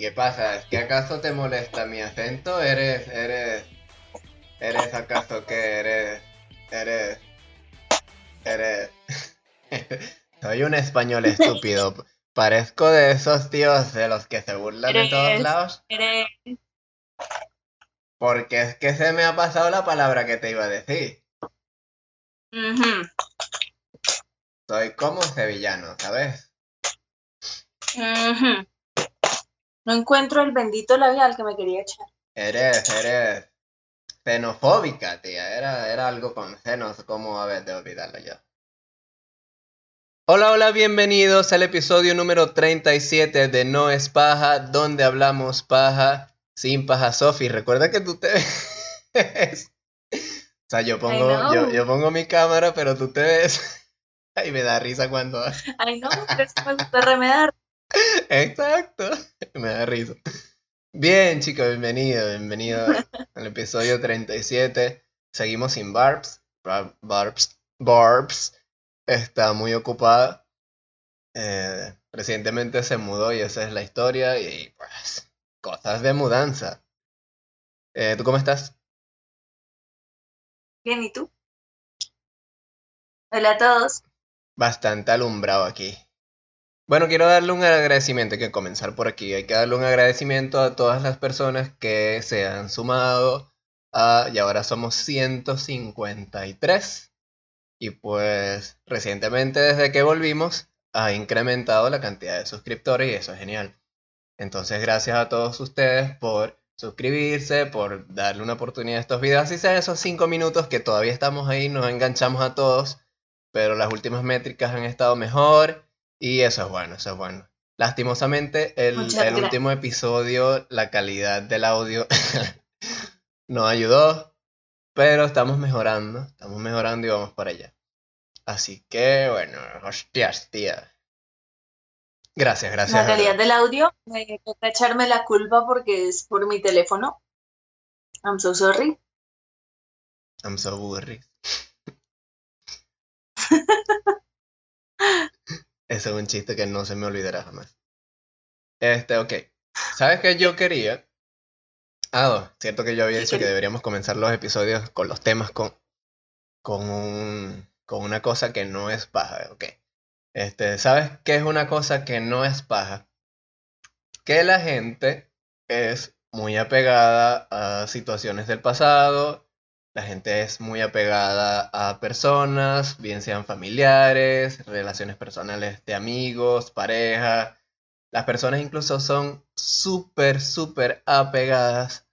¿qué pasa? ¿Es que acaso te molesta mi acento? ¿Eres, eres, eres acaso que eres, eres, eres... Soy un español estúpido. Parezco de esos tíos de los que se burlan de todos lados. Eres- Porque es que se me ha pasado la palabra que te iba a decir. Soy como sevillano, ¿sabes? ujú. No encuentro el bendito labial que me quería echar. Eres, eres xenofóbica, tía. Era, era algo con senos, ¿cómo a ver de olvidarlo yo? Hola, hola, bienvenidos al episodio número 37 de No es paja, donde hablamos paja sin paja, Sofi. Recuerda que tú te ves. O sea, yo pongo, yo, yo pongo mi cámara, pero tú te ves. Ay, me da risa cuando. Ay, no, pero es que me gusta remedar. Exacto. Me da risa. Bien, chicos, bienvenido, bienvenido al episodio 37. Seguimos sin Barbs. Bar- Barbs. Barbs está muy ocupada. Eh, recientemente se mudó y esa es la historia. Y pues, cosas de mudanza. Eh, ¿Tú cómo estás? Bien, ¿y tú? Hola a todos. Bastante alumbrado aquí. Bueno, quiero darle un agradecimiento, hay que comenzar por aquí. Hay que darle un agradecimiento a todas las personas que se han sumado a, y ahora somos 153. Y pues recientemente desde que volvimos ha incrementado la cantidad de suscriptores y eso es genial. Entonces gracias a todos ustedes por suscribirse, por darle una oportunidad a estos videos. Así sean esos 5 minutos que todavía estamos ahí, nos enganchamos a todos pero las últimas métricas han estado mejor y eso es bueno, eso es bueno. Lastimosamente, el, el último episodio, la calidad del audio no ayudó, pero estamos mejorando, estamos mejorando y vamos para allá. Así que, bueno, hostias, tía. Gracias, gracias. La calidad del audio, me toca echarme la culpa porque es por mi teléfono. I'm so sorry. I'm so worried. Ese es un chiste que no se me olvidará jamás. Este, ok. ¿Sabes qué yo quería? Ah, no, cierto que yo había ¿Qué dicho que deberíamos comenzar los episodios con los temas con, con, un, con una cosa que no es paja, ok. Este, ¿sabes qué es una cosa que no es paja? Que la gente es muy apegada a situaciones del pasado, la gente es muy apegada a personas, bien sean familiares, relaciones personales de amigos, pareja. Las personas incluso son súper, súper apegadas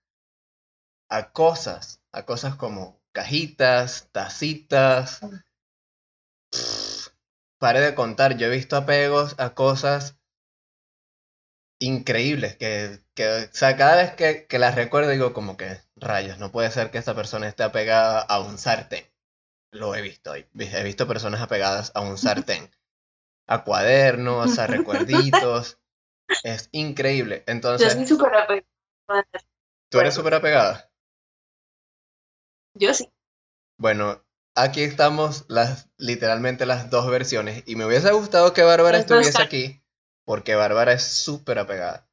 a cosas, a cosas como cajitas, tacitas. Pff, pare de contar, yo he visto apegos a cosas increíbles que, que o sea, cada vez que, que las recuerdo digo como que rayos, no puede ser que esta persona esté apegada a un sartén. Lo he visto, he he visto personas apegadas a un sartén, a cuadernos, a recuerditos. Es increíble. Yo Entonces, soy súper apegada. ¿tú eres súper apegada? Yo sí. Bueno, aquí estamos las literalmente las dos versiones y me hubiese gustado que Bárbara estuviese aquí porque Bárbara es súper apegada.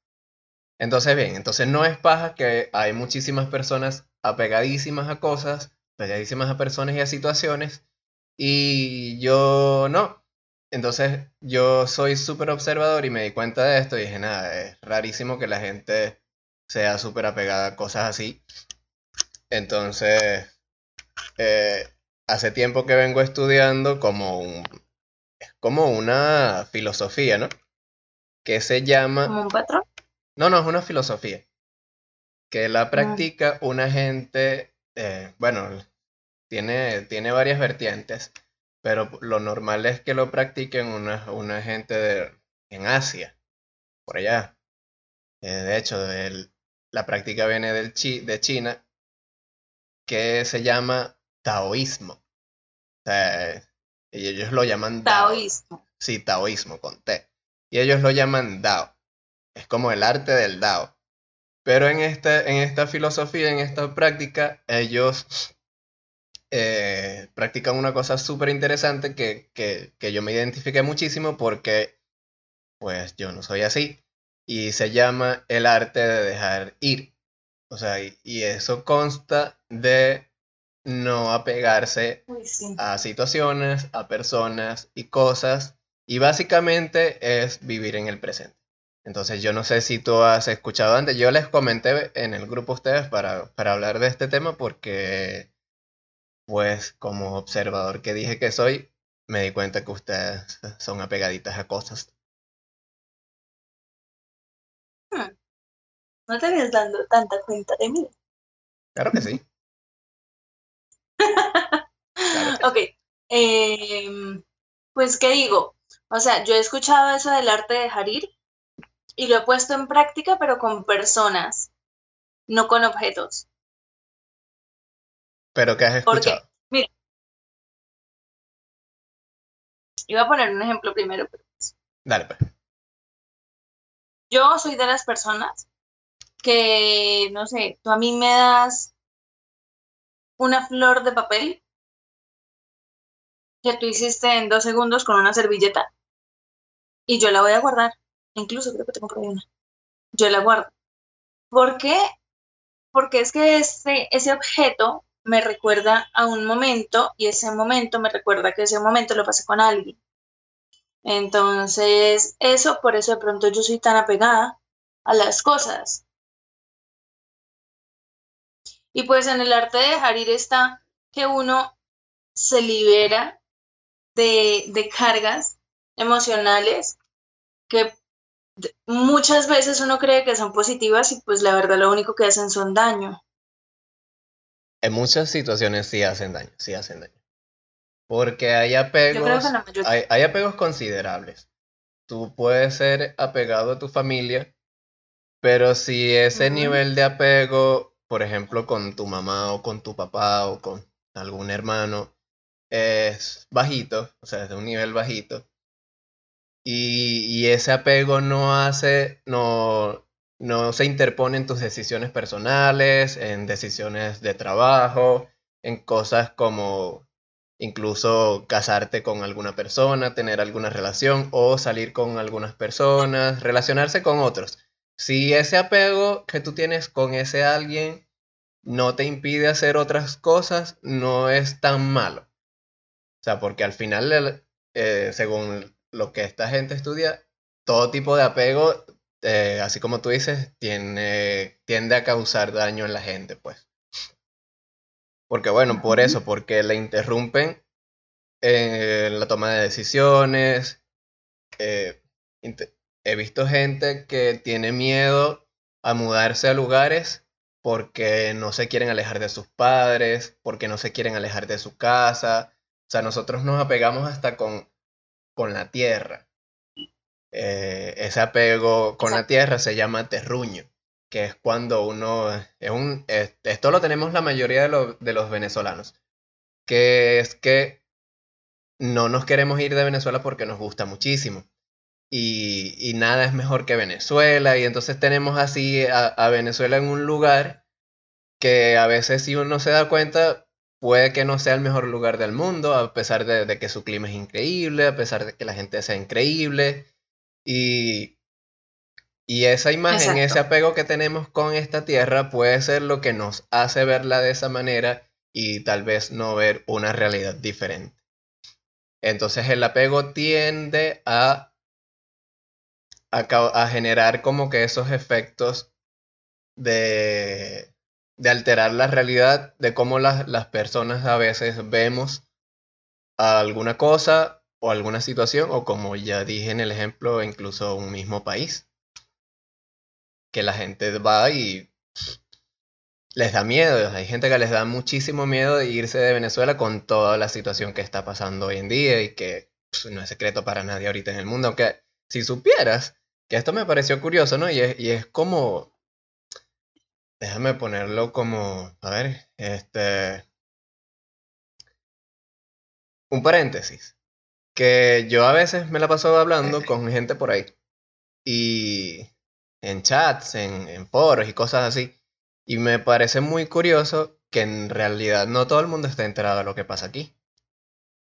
Entonces, bien, entonces no es paja que hay muchísimas personas apegadísimas a cosas, apegadísimas a personas y a situaciones y yo no. Entonces yo soy súper observador y me di cuenta de esto y dije, nada, es rarísimo que la gente sea súper apegada a cosas así. Entonces, eh, hace tiempo que vengo estudiando como un, como una filosofía, ¿no? Que se llama, Como un patrón. no, no, es una filosofía, que la practica una gente, eh, bueno, tiene, tiene varias vertientes, pero lo normal es que lo practiquen una, una gente de, en Asia, por allá. Eh, de hecho, la práctica viene del chi, de China, que se llama taoísmo. O sea, ellos lo llaman. Taoísmo. Sí, taoísmo con T. Y ellos lo llaman Dao. Es como el arte del Dao. Pero en, este, en esta filosofía, en esta práctica, ellos eh, practican una cosa súper interesante que, que, que yo me identifiqué muchísimo porque, pues, yo no soy así. y se llama El arte de dejar ir. O sea, y, y eso consta de no apegarse Uy, sí. a situaciones, a personas y cosas. Y básicamente es vivir en el presente. Entonces yo no sé si tú has escuchado antes, yo les comenté en el grupo a ustedes para, para hablar de este tema porque, pues como observador que dije que soy, me di cuenta que ustedes son apegaditas a cosas. Hmm. No te habías dando tanta cuenta de mí. Claro que sí. Claro que Ok. em, pues, ¿qué digo? O sea, yo he escuchado eso del arte de dejar ir y lo he puesto en práctica, pero con personas, no con objetos. Pero ¿qué has escuchado? Mira, iba a poner un ejemplo primero, pero Dale, pues. yo soy de las personas que, no sé, tú a mí me das una flor de papel que tú hiciste en dos segundos con una servilleta y yo la voy a guardar. Incluso creo que tengo por ahí una. Yo la guardo. ¿Por qué? Porque es que ese, ese objeto me recuerda a un momento y ese momento me recuerda que ese momento lo pasé con alguien. Entonces, eso, por eso de pronto yo soy tan apegada a las cosas. Y pues en el arte de dejar ir está que uno se libera de, de cargas emocionales que muchas veces uno cree que son positivas y pues la verdad lo único que hacen son daño. En muchas situaciones sí hacen daño, sí hacen daño. Porque hay apegos, hay, hay apegos considerables. Tú puedes ser apegado a tu familia, pero si ese nivel de apego, por ejemplo, con tu mamá o con tu papá o con algún hermano, es bajito, o sea, es de un nivel bajito, y, ese apego no hace, no, no se interpone en tus decisiones personales, en decisiones de trabajo, en cosas como incluso casarte con alguna persona, tener alguna relación o salir con algunas personas, relacionarse con otros. Si ese apego que tú tienes con ese alguien no te impide hacer otras cosas, no es tan malo. O sea, porque al final, eh, según lo que esta gente estudia, todo tipo de apego, eh, así como tú dices, tiene, tiende a causar daño en la gente, pues. Porque bueno, por eso, porque le interrumpen eh, la toma de decisiones. eh, he visto gente que tiene miedo a mudarse a lugares porque no se quieren alejar de sus padres, porque no se quieren alejar de su casa. O sea, nosotros nos apegamos hasta con, con la tierra. Eh, ese apego con la tierra se llama terruño, que es cuando uno... Es un, es- esto lo tenemos la mayoría de, los- de los venezolanos, que es que no nos queremos ir de Venezuela porque nos gusta muchísimo. Y, y nada es mejor que Venezuela. Y entonces tenemos así a, a Venezuela en un lugar que a veces si uno se da cuenta puede que no sea el mejor lugar del mundo, a pesar de, de que su clima es increíble, a pesar de que la gente sea increíble. Y, y esa imagen, ese apego que tenemos con esta tierra puede ser lo que nos hace verla de esa manera y tal vez no ver una realidad diferente. Entonces el apego tiende a, a, a generar como que esos efectos de, de alterar la realidad, de cómo las, las personas a veces vemos alguna cosa o alguna situación, o como ya dije en el ejemplo, incluso un mismo país, que la gente va y les da miedo. Hay gente que les da muchísimo miedo de irse de Venezuela con toda la situación que está pasando hoy en día y que pf, no es secreto para nadie ahorita en el mundo. Aunque si supieras, que esto me pareció curioso, ¿no? Y es, y es como, déjame ponerlo como, a ver, este, un paréntesis. Que yo a veces me la paso hablando con gente por ahí. Y en chats, en, en foros y cosas así. Y me parece muy curioso que en realidad no todo el mundo está enterado de lo que pasa aquí.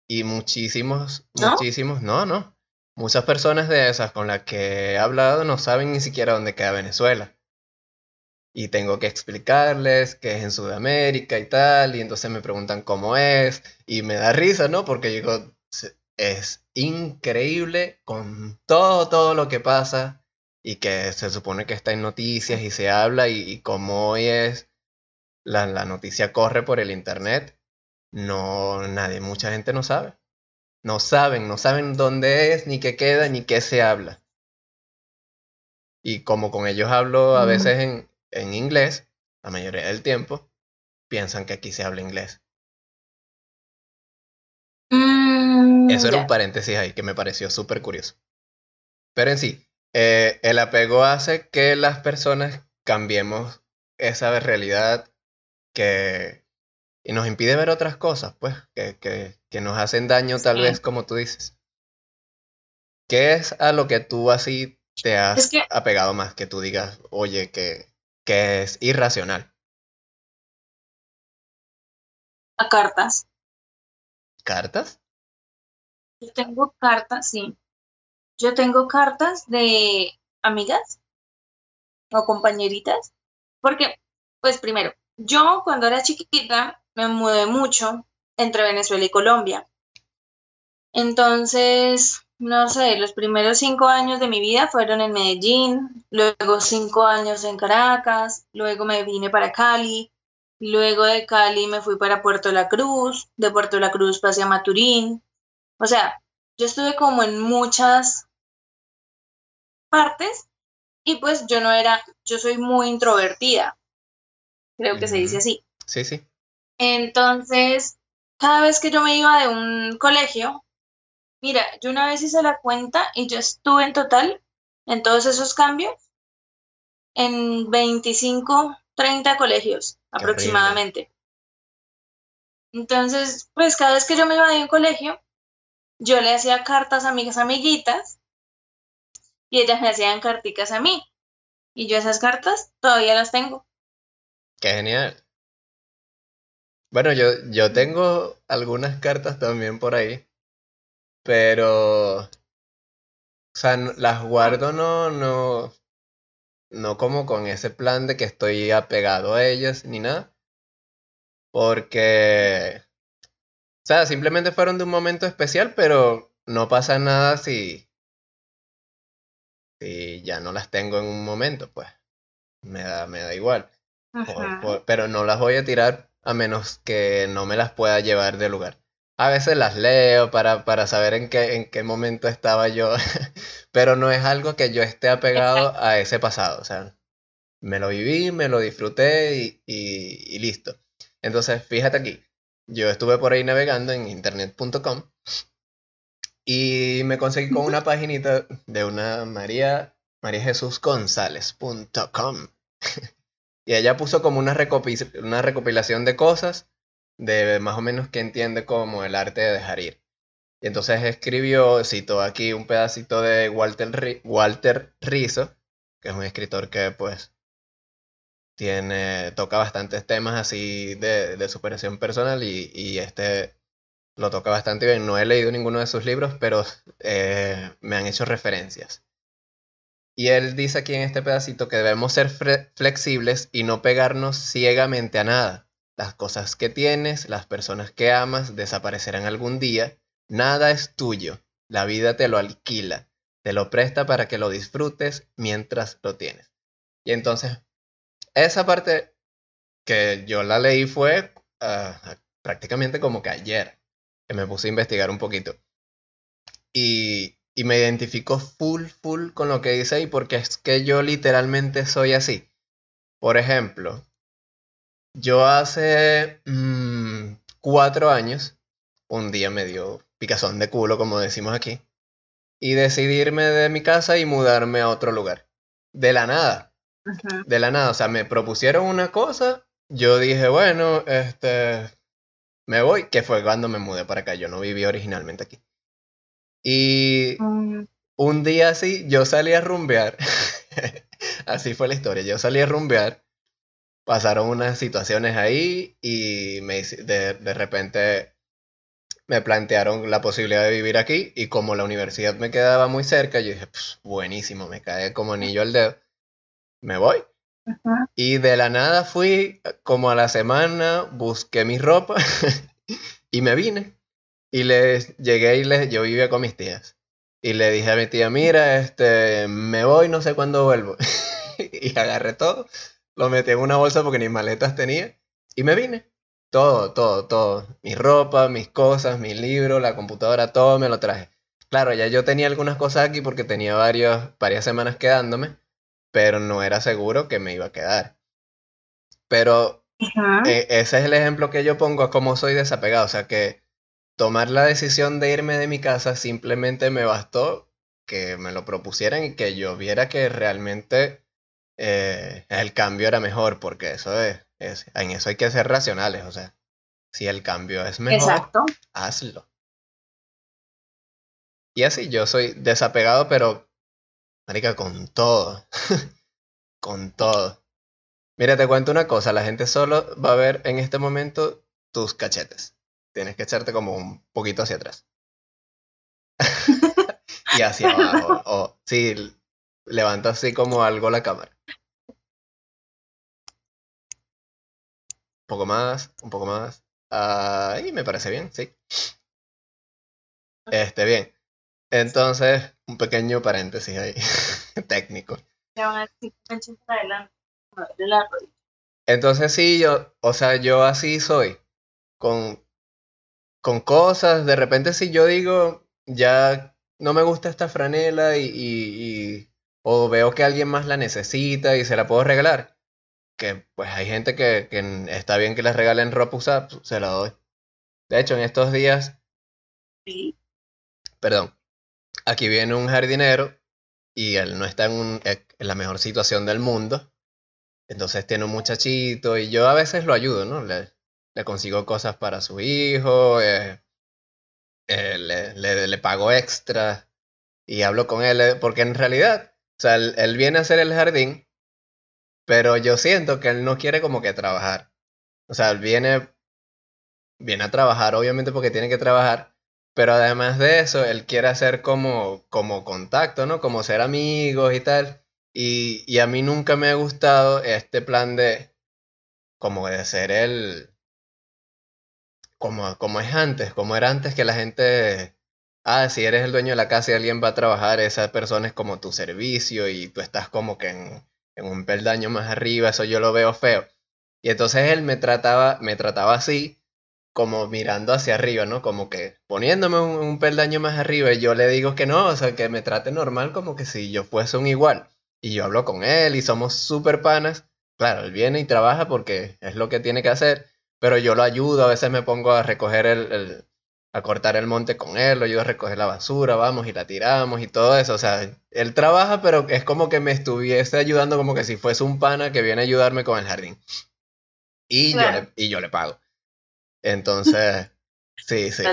Y muchísimos, ¿No? muchísimos, no, no. muchas personas de esas con las que he hablado no saben ni siquiera dónde queda Venezuela. Y tengo que explicarles que es en Sudamérica y tal, y entonces me preguntan cómo es, y me da risa, ¿no? Porque digo, es increíble con todo, todo lo que pasa y que se supone que está en noticias y se habla y, y como hoy es, la, la noticia corre por el internet, no, nadie, mucha gente no sabe. No saben, no saben dónde es, ni qué queda, ni qué se habla. Y como con ellos hablo a veces en, en inglés, la mayoría del tiempo, piensan que aquí se habla inglés. Mm, Eso era un paréntesis ahí que me pareció súper curioso. Pero en sí, eh, el apego hace que las personas cambiemos esa realidad que y nos impide ver otras cosas, pues, que, que, que nos hacen daño tal Sí. vez como tú dices. ¿Qué es a lo que tú así te has Es que- apegado más? Que tú digas, oye, que, que es irracional. A cartas. ¿Cartas? Yo tengo cartas, sí. Yo tengo cartas de amigas o compañeritas. Porque, pues primero, yo cuando era chiquita me mudé mucho entre Venezuela y Colombia. Entonces, no sé, los primeros cinco años de mi vida fueron en Medellín, luego cinco años en Caracas, luego me vine para Cali, luego de Cali me fui para Puerto La Cruz, de Puerto La Cruz pasé a Maturín. O sea, yo estuve como en muchas partes y pues yo no era, yo soy muy introvertida, creo que se dice así. Sí, sí. Entonces, cada vez que yo me iba de un colegio, mira, yo una vez hice la cuenta y yo estuve en total, en todos esos cambios, en 25, 30 colegios aproximadamente. Entonces, pues cada vez que yo me iba de un colegio, yo le hacía cartas a mis amiguitas y ellas me hacían carticas a mí. Y yo esas cartas todavía las tengo. Qué genial. Bueno, yo, yo tengo algunas cartas también por ahí, pero, o sea, las guardo no, no, no como con ese plan de que estoy apegado a ellas ni nada, porque, o sea, simplemente fueron de un momento especial, pero no pasa nada si, si ya no las tengo en un momento, pues, me da, me da igual. Por- Ujú. por- pero no las voy a tirar a menos que no me las pueda llevar de lugar. A veces las leo para, para saber en qué, en qué momento estaba yo, pero no es algo que yo esté apegado a ese pasado. O sea, me lo viví, me lo disfruté y, y- y listo. Entonces, fíjate aquí, yo estuve por ahí navegando en internet.com y me conseguí con una paginita de una María, María Jesús González.com. Y ella puso como una, una recopilación de cosas de más o menos que entiende como el arte de dejar ir. Y entonces escribió, citó aquí un pedacito de Walter, Walter Rizzo, que es un escritor que pues tiene, toca bastantes temas así de, de superación personal y, y este lo toca bastante bien. No he leído ninguno de sus libros, pero eh, me han hecho referencias. Y él dice aquí en este pedacito que debemos ser flexibles y no pegarnos ciegamente a nada. Las cosas que tienes, las personas que amas, desaparecerán algún día. Nada es tuyo. La vida te lo alquila, te lo presta para que lo disfrutes mientras lo tienes. Y entonces, esa parte que yo la leí fue ah, prácticamente como que ayer, que me puse a investigar un poquito. Y, y me identifico full, full con lo que dice ahí, porque es que yo literalmente soy así. Por ejemplo, yo hace mm, cuatro años, un día me dio picazón de culo, como decimos aquí, y decidí irme de mi casa y mudarme a otro lugar. De la nada, de la nada. O sea, me propusieron una cosa, yo dije, bueno, este, me voy, que fue cuando me mudé para acá. Yo no vivía originalmente aquí. Y Mm, un día así, yo salí a rumbear. así fue la historia. Yo salí a rumbear. Pasaron unas situaciones ahí y me de, de repente me plantearon la posibilidad de vivir aquí y como la universidad me quedaba muy cerca, yo dije, pues buenísimo, me cae como anillo al dedo, me voy. Y de la nada fui como a la semana, busqué mi ropa y me vine. Y les llegué y les, yo vivía con mis tías. Y le dije a mi tía, mira, este, me voy, no sé cuándo vuelvo. y agarré todo, lo metí en una bolsa porque ni maletas tenía y me vine. Todo, todo, todo. Mi ropa, mis cosas, mi libro, la computadora, todo me lo traje. Claro, ya yo tenía algunas cosas aquí porque tenía varios, varias semanas quedándome, pero no era seguro que me iba a quedar. Pero eh, ese es el ejemplo que yo pongo a cómo soy desapegado. O sea que tomar la decisión de irme de mi casa simplemente me bastó que me lo propusieran y que yo viera que realmente eh, el cambio era mejor, porque eso es, en eso hay que ser racionales, o sea, si el cambio es mejor, hazlo. Y así, yo soy desapegado, pero, marica, con todo, con todo. Mira, te cuento una cosa, la gente solo va a ver en este momento tus cachetes. Tienes que echarte como un poquito hacia atrás. y hacia abajo. O sí, levanta así como algo la cámara. Un poco más, un poco más. Ahí me parece bien, sí. Este, bien. Entonces, un pequeño paréntesis ahí, técnico. Entonces sí, yo, o sea, yo así soy. Con, con cosas, de repente si yo digo, ya no me gusta esta franela y, y, o veo que alguien más la necesita y se la puedo regalar, que pues hay gente que, que está bien que les regalen ropa usada, pues, se la doy. De hecho, en estos días, sí. perdón, aquí viene un jardinero y él no está en, un, en, la mejor situación del mundo. Entonces tiene un muchachito y yo a veces lo ayudo, ¿no? Le, le consigo cosas para su hijo, eh, eh, le, le, le, pago extra y hablo con él, eh, porque en realidad, sea, él, él viene a hacer el jardín pero yo siento que él no quiere como que trabajar. O sea, él viene, viene a trabajar, obviamente porque tiene que trabajar, pero además de eso, él quiere hacer como, como contacto, ¿no? Como ser amigos y tal. Y, y a mí nunca me ha gustado este plan de, como de ser el, como, como es antes, como era antes que la gente, ah, si eres el dueño de la casa y alguien va a trabajar, esa persona es como tu servicio y tú estás como que en, un peldaño más arriba, eso yo lo veo feo. Y entonces él me trataba, me trataba así, como mirando hacia arriba, ¿no? Como que poniéndome un, peldaño más arriba y yo le digo que no, o sea, que me trate normal como que si yo fuese un igual. Y yo hablo con él y somos súper panas. Claro, él viene y trabaja porque es lo que tiene que hacer, pero yo lo ayudo, a veces me pongo a recoger el, a cortar el monte con él, lo ayudo a recoger la basura, vamos y la tiramos y todo eso. O sea, él trabaja, pero es como que me estuviese ayudando como que si fuese un pana que viene a ayudarme con el jardín. Y, yo, le, y yo le pago. Entonces, sí, sí.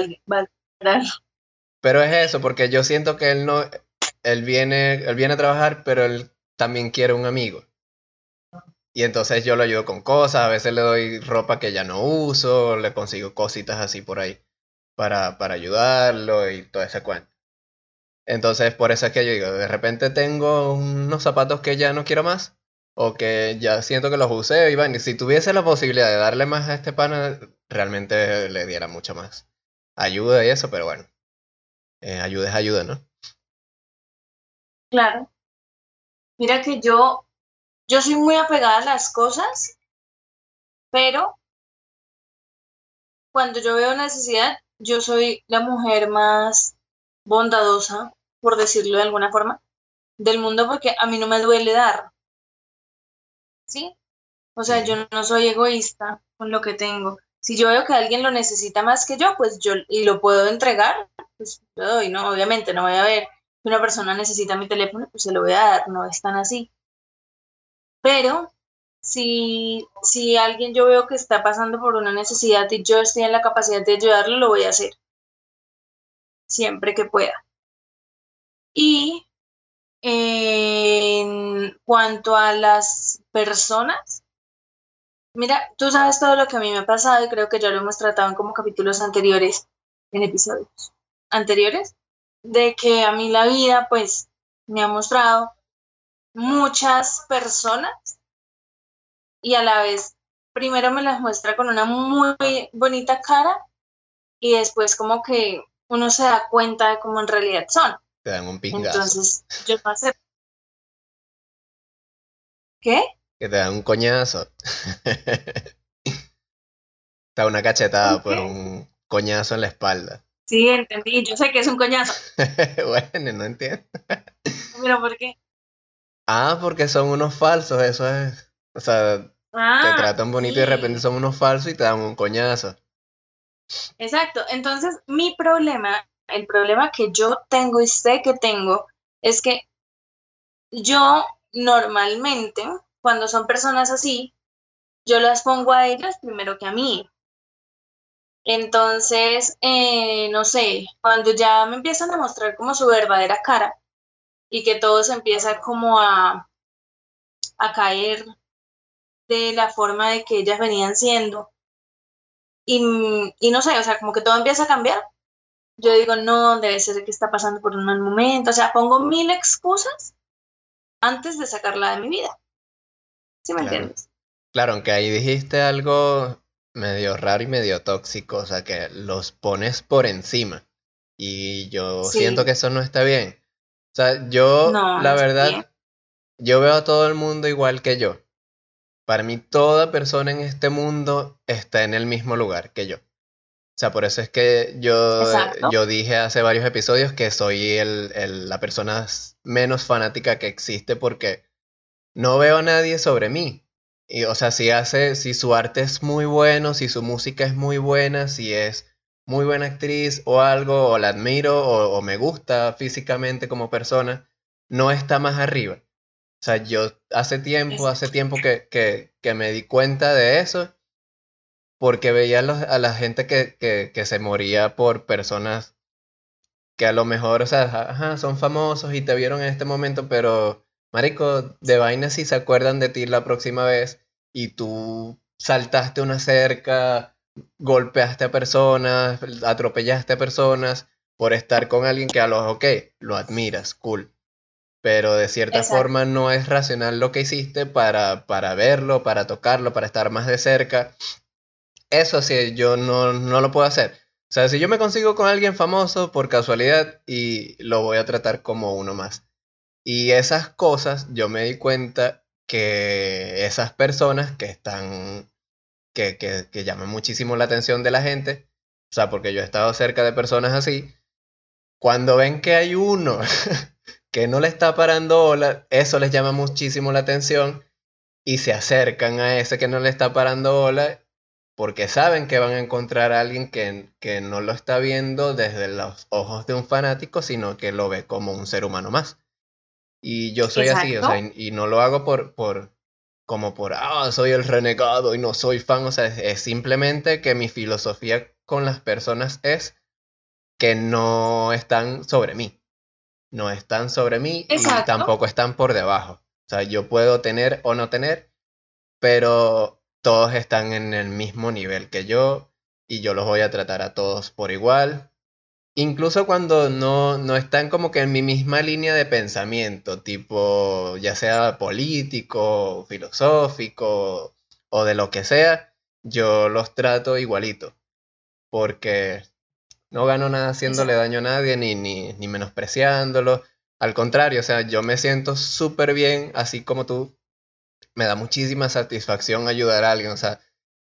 Pero es eso, porque yo siento que él no, él viene, él viene a trabajar, pero él también quiere un amigo. Y entonces yo lo ayudo con cosas, a veces le doy ropa que ya no uso, le consigo cositas así por ahí para, para ayudarlo y todo ese cuento. Entonces, por eso es que yo digo, de repente tengo unos zapatos que ya no quiero más, o que ya siento que los usé, y bueno, si tuviese la posibilidad de darle más a este pana, realmente le diera mucho más ayuda y eso, pero bueno, eh, ayuda es ayuda, ¿no? Claro. Mira que yo, yo soy muy apegada a las cosas, pero cuando yo veo necesidad, yo soy la mujer más bondadosa, por decirlo de alguna forma, del mundo porque a mí no me duele dar. ¿Sí? O sea, yo no soy egoísta con lo que tengo. Si yo veo que alguien lo necesita más que yo, pues yo y lo puedo entregar, pues lo doy, ¿no? Obviamente no voy a ver que una persona necesita mi teléfono, pues se lo voy a dar, no es tan así. Pero si, si alguien yo veo que está pasando por una necesidad y yo estoy en la capacidad de ayudarlo, lo voy a hacer. Siempre que pueda. Y en cuanto a las personas, mira, tú sabes todo lo que a mí me ha pasado y creo que ya lo hemos tratado en como capítulos anteriores. en episodios anteriores, de que a mí la vida pues me ha mostrado muchas personas y a la vez primero me las muestra con una muy bonita cara y después como que uno se da cuenta de cómo en realidad son. Te dan un pingazo. Entonces, yo no. ¿Qué? Que te dan un coñazo. Está una cachetada por un coñazo en la espalda. Sí, entendí. Yo sé que es un coñazo. bueno, no entiendo. Pero ¿por qué? Ah, porque son unos falsos, eso es. O sea, te Ah, tratan bonito y de repente son unos falsos y te dan un coñazo. Exacto. Entonces, mi problema, el problema que yo tengo y sé que tengo, es que yo normalmente, cuando son personas así, yo las pongo a ellas primero que a mí. Entonces, eh, no sé, cuando ya me empiezan a mostrar como su verdadera cara y que todo se empieza como a, a caer de la forma de que ellas venían siendo, y, y no sé, o sea, como que todo empieza a cambiar. Yo digo, no, debe ser que está pasando por un mal momento. O sea, pongo mil excusas antes de sacarla de mi vida. ¿Sí me Claro. entiendes? Claro, aunque ahí dijiste algo medio raro y medio tóxico, o sea, que los pones por encima. Y yo Sí. siento que eso no está bien. O sea, yo, No, la no verdad, yo veo a todo el mundo igual que yo. Para mí, toda persona en este mundo está en el mismo lugar que yo. O sea, por eso es que yo, Exacto. yo dije hace varios episodios que soy el, el- la persona menos fanática que existe porque no veo a nadie sobre mí. Y, o sea, si hace, si su arte es muy bueno, si su música es muy buena, si es muy buena actriz o algo, o la admiro, o, o me gusta físicamente como persona, no está más arriba. O sea, yo hace tiempo, hace tiempo que, que, que me di cuenta de eso, porque veía a, los- a la gente que, que, que se moría por personas que a lo mejor, o sea, ajá, son famosos y te vieron en este momento, pero, marico, de vaina si se acuerdan de ti la próxima vez y tú saltaste una cerca, golpeaste a personas, atropellaste a personas por estar con alguien que a los, ok, lo admiras, cool. Pero de cierta Exacto. forma no es racional lo que hiciste para, para verlo, para tocarlo, para estar más de cerca. Eso sí, yo no, no lo puedo hacer. O sea, si yo me consigo con alguien famoso por casualidad y lo voy a tratar como uno más. Y esas cosas, yo me di cuenta que esas personas que están, que, que, que llaman muchísimo la atención de la gente, o sea, porque yo he estado cerca de personas así, cuando ven que hay uno que no le está parando bola, eso les llama muchísimo la atención y se acercan a ese que no le está parando bola porque saben que van a encontrar a alguien que, que no lo está viendo desde los ojos de un fanático, sino que lo ve como un ser humano más. Y yo soy así, o sea, y, y no lo hago por, por, como por, ah, soy el renegado y no soy fan, o sea, es, es simplemente que mi filosofía con las personas es que no están sobre mí, no están sobre mí y tampoco están por debajo. O sea, yo puedo tener o no tener, pero todos están en el mismo nivel que yo y yo los voy a tratar a todos por igual. Incluso cuando no, no están como que en mi misma línea de pensamiento, tipo ya sea político, filosófico o de lo que sea, yo los trato igualito. Porque no gano nada haciéndole daño a nadie ni, ni, ni menospreciándolo. Al contrario, o sea, yo me siento súper bien, así como tú. Me da muchísima satisfacción ayudar a alguien. O sea,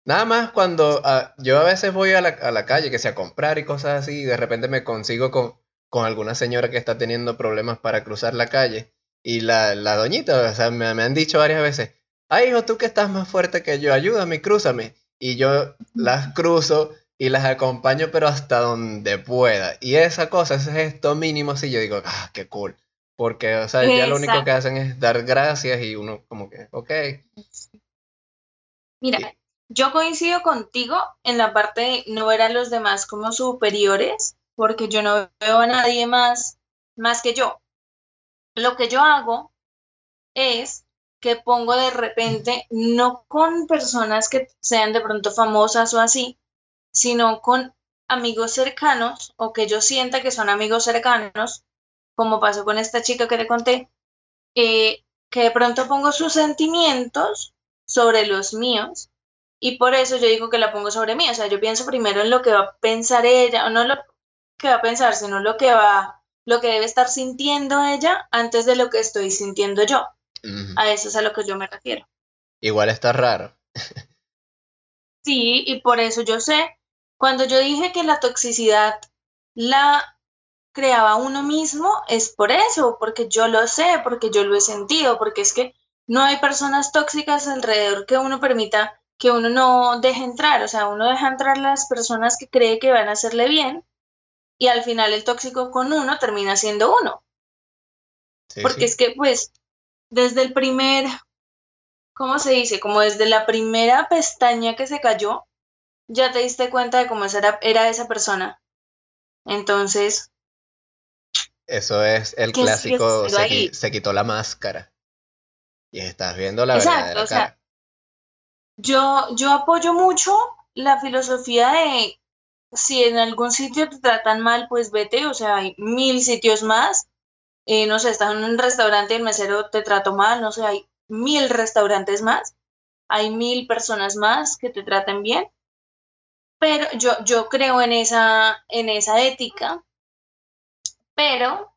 nada más cuando ah, yo a veces voy a la, a la calle, que sea a comprar y cosas así, y de repente me consigo con, con alguna señora que está teniendo problemas para cruzar la calle. Y la, la doñita, o sea, me, me han dicho varias veces, ay hijo, tú que estás más fuerte que yo, ayúdame, crúzame. Y yo las cruzo y las acompaño, pero hasta donde pueda. Y esa cosa, ese gesto mínimo, así yo digo, ah, qué cool. Porque, o sea, ya lo único que hacen es dar gracias y uno como que, ok. Mira, yo coincido contigo en la parte de no ver a los demás como superiores, porque yo no veo a nadie más, más que yo. Lo que yo hago es que pongo de repente, no con personas que sean de pronto famosas o así, sino con amigos cercanos o que yo sienta que son amigos cercanos, como pasó con esta chica que te conté, eh, que de pronto pongo sus sentimientos sobre los míos y por eso yo digo que la pongo sobre mí. O sea, yo pienso primero en lo que va a pensar ella, o no lo que va a pensar, sino lo que va, lo que debe estar sintiendo ella antes de lo que estoy sintiendo yo. A eso es a lo que yo me refiero. Igual está raro. sí, y por eso yo sé, cuando yo dije que la toxicidad la creaba uno mismo, es por eso, porque yo lo sé, porque yo lo he sentido, porque es que no hay personas tóxicas alrededor que uno permita que uno no deje entrar, o sea, uno deja entrar las personas que cree que van a hacerle bien y al final el tóxico con uno termina siendo uno. Porque es que, pues, desde el primer, ¿cómo se dice? Como desde la primera pestaña que se cayó, ya te diste cuenta de cómo era, era esa persona. Entonces... Eso es el clásico, se, se, quitó la máscara. Y estás viendo la verdadera cara yo, yo apoyo mucho la filosofía de si en algún sitio te tratan mal, pues vete, o sea, hay mil sitios más. Eh, no sé, estás en un restaurante y el mesero te trató mal, no sé, hay mil restaurantes más, hay mil personas más que te traten bien. Pero yo, yo creo en esa, en esa ética, pero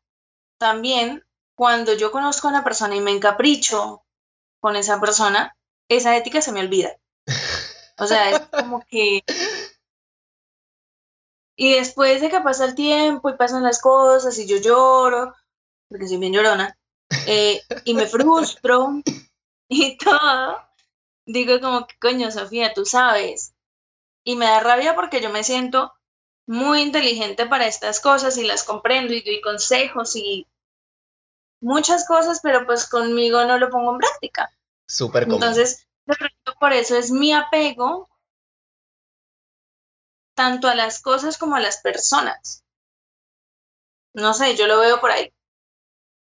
también cuando yo conozco a una persona y me encapricho con esa persona, esa ética se me olvida. O sea, es como que... Y después de que pasa el tiempo y pasan las cosas y yo lloro, porque soy bien llorona, eh, y me frustro y todo, digo como que coño, Sofía, tú sabes. Y me da rabia porque yo me siento muy inteligente para estas cosas y las comprendo y doy consejos y muchas cosas, pero pues conmigo no lo pongo en práctica. Súper común. Entonces, por eso es mi apego tanto a las cosas como a las personas. No sé, yo lo veo por ahí.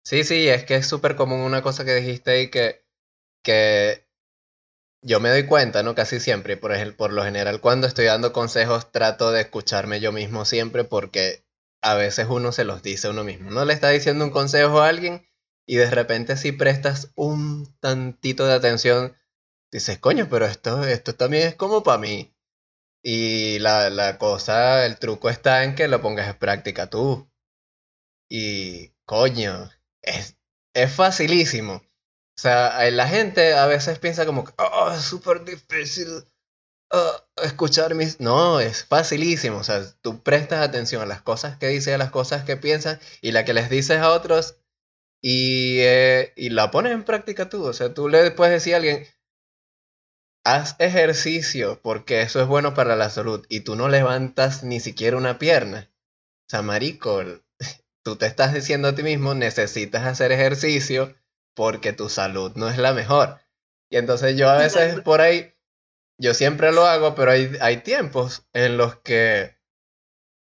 Sí, sí, es que es súper común una cosa que dijiste ahí que, que yo me doy cuenta, ¿no? Casi siempre, por, ejemplo, por lo general, cuando estoy dando consejos, trato de escucharme yo mismo siempre porque a veces uno se los dice a uno mismo. No le está diciendo un consejo a alguien y de repente si prestas un tantito de atención, dices, coño, pero esto, esto también es como para mí. Y la, la cosa, el truco está en que lo pongas en práctica tú. Y, coño, es, es facilísimo. O sea, la gente a veces piensa como, oh, es súper difícil oh, escuchar mis... No, es facilísimo. O sea, tú prestas atención a las cosas que dices, a las cosas que piensas y la que les dices a otros y, eh, y la pones en práctica tú. O sea, tú le puedes decir a alguien, haz ejercicio porque eso es bueno para la salud y tú no levantas ni siquiera una pierna. O sea, marico, tú te estás diciendo a ti mismo, necesitas hacer ejercicio porque tu salud no es la mejor. Y entonces yo a veces por ahí, yo siempre lo hago, pero hay, hay tiempos en los que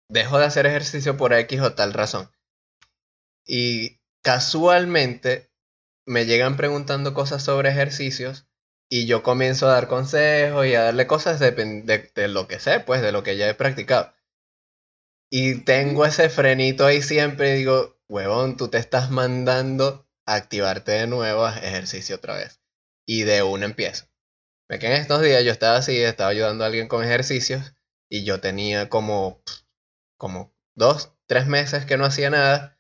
dejo de hacer ejercicio por X o tal razón. Y casualmente me llegan preguntando cosas sobre ejercicios y yo comienzo a dar consejos y a darle cosas de, de, lo que sé, pues de lo que ya he practicado. Y tengo ese frenito ahí siempre y digo, huevón, tú te estás mandando activarte de nuevo a ejercicio otra vez. Y de una empiezo. Ve que en estos días yo estaba así, estaba ayudando a alguien con ejercicios y yo tenía como, como dos, tres meses que no hacía nada.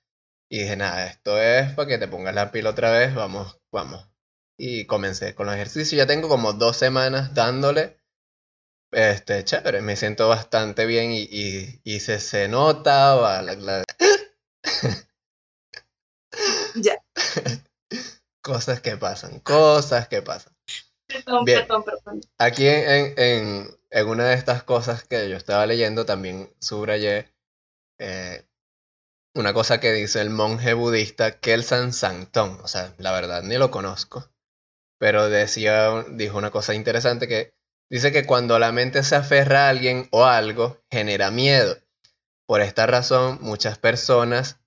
Y dije, nada, esto es para que te pongas la pila otra vez, vamos, vamos, y comencé con los ejercicios. Ya tengo como dos semanas dándole. Este, chévere, me siento bastante bien y, y, se, se nota. ya. cosas que pasan, cosas que pasan. Perdón, perdón, perdón. Aquí en, en, en, una de estas cosas que yo estaba leyendo también subrayé eh, una cosa que dice el monje budista Kelsan Sangtong. O sea, la verdad ni lo conozco pero decía, dijo una cosa interesante que dice que cuando la mente se aferra a alguien o algo, genera miedo. Por esta razón, muchas personas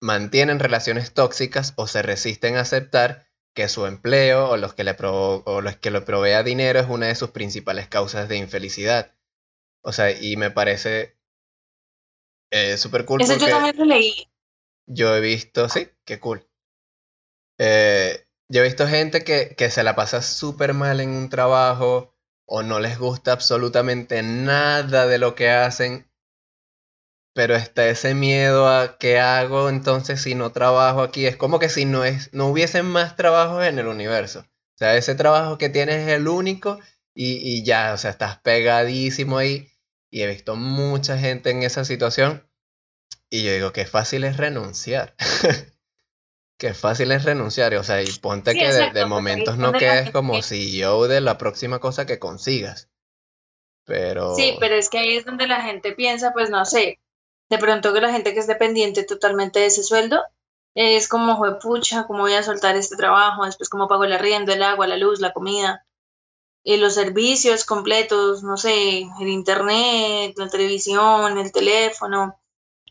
mantienen relaciones tóxicas o se resisten a aceptar que su empleo o los que le, o los que le provea dinero es una de sus principales causas de infelicidad. O sea, y me parece Es súper cool. Eso yo también lo leí. Yo he visto, sí, qué cool. Eh, yo he visto gente que, que se la pasa súper mal en un trabajo o no les gusta absolutamente nada de lo que hacen, pero está ese miedo a qué hago entonces si no trabajo aquí. Es como que si no, es, no hubiesen más trabajos en el universo. O sea, ese trabajo que tienes es el único y, y ya, o sea, estás pegadísimo ahí. Y he visto mucha gente en esa situación y yo digo, qué fácil es renunciar. qué fácil es renunciar. O sea, y ponte Sí, que de, momentos no quedes como CEO de la próxima cosa que consigas. Pero... Sí, pero es que ahí es donde la gente piensa, pues no sé, de pronto que la gente que es dependiente totalmente de ese sueldo es como, pucha, ¿cómo voy a soltar este trabajo? Después, ¿cómo pago el arriendo, el agua, la luz, la comida? Y los servicios completos, no sé, el internet, la televisión, el teléfono,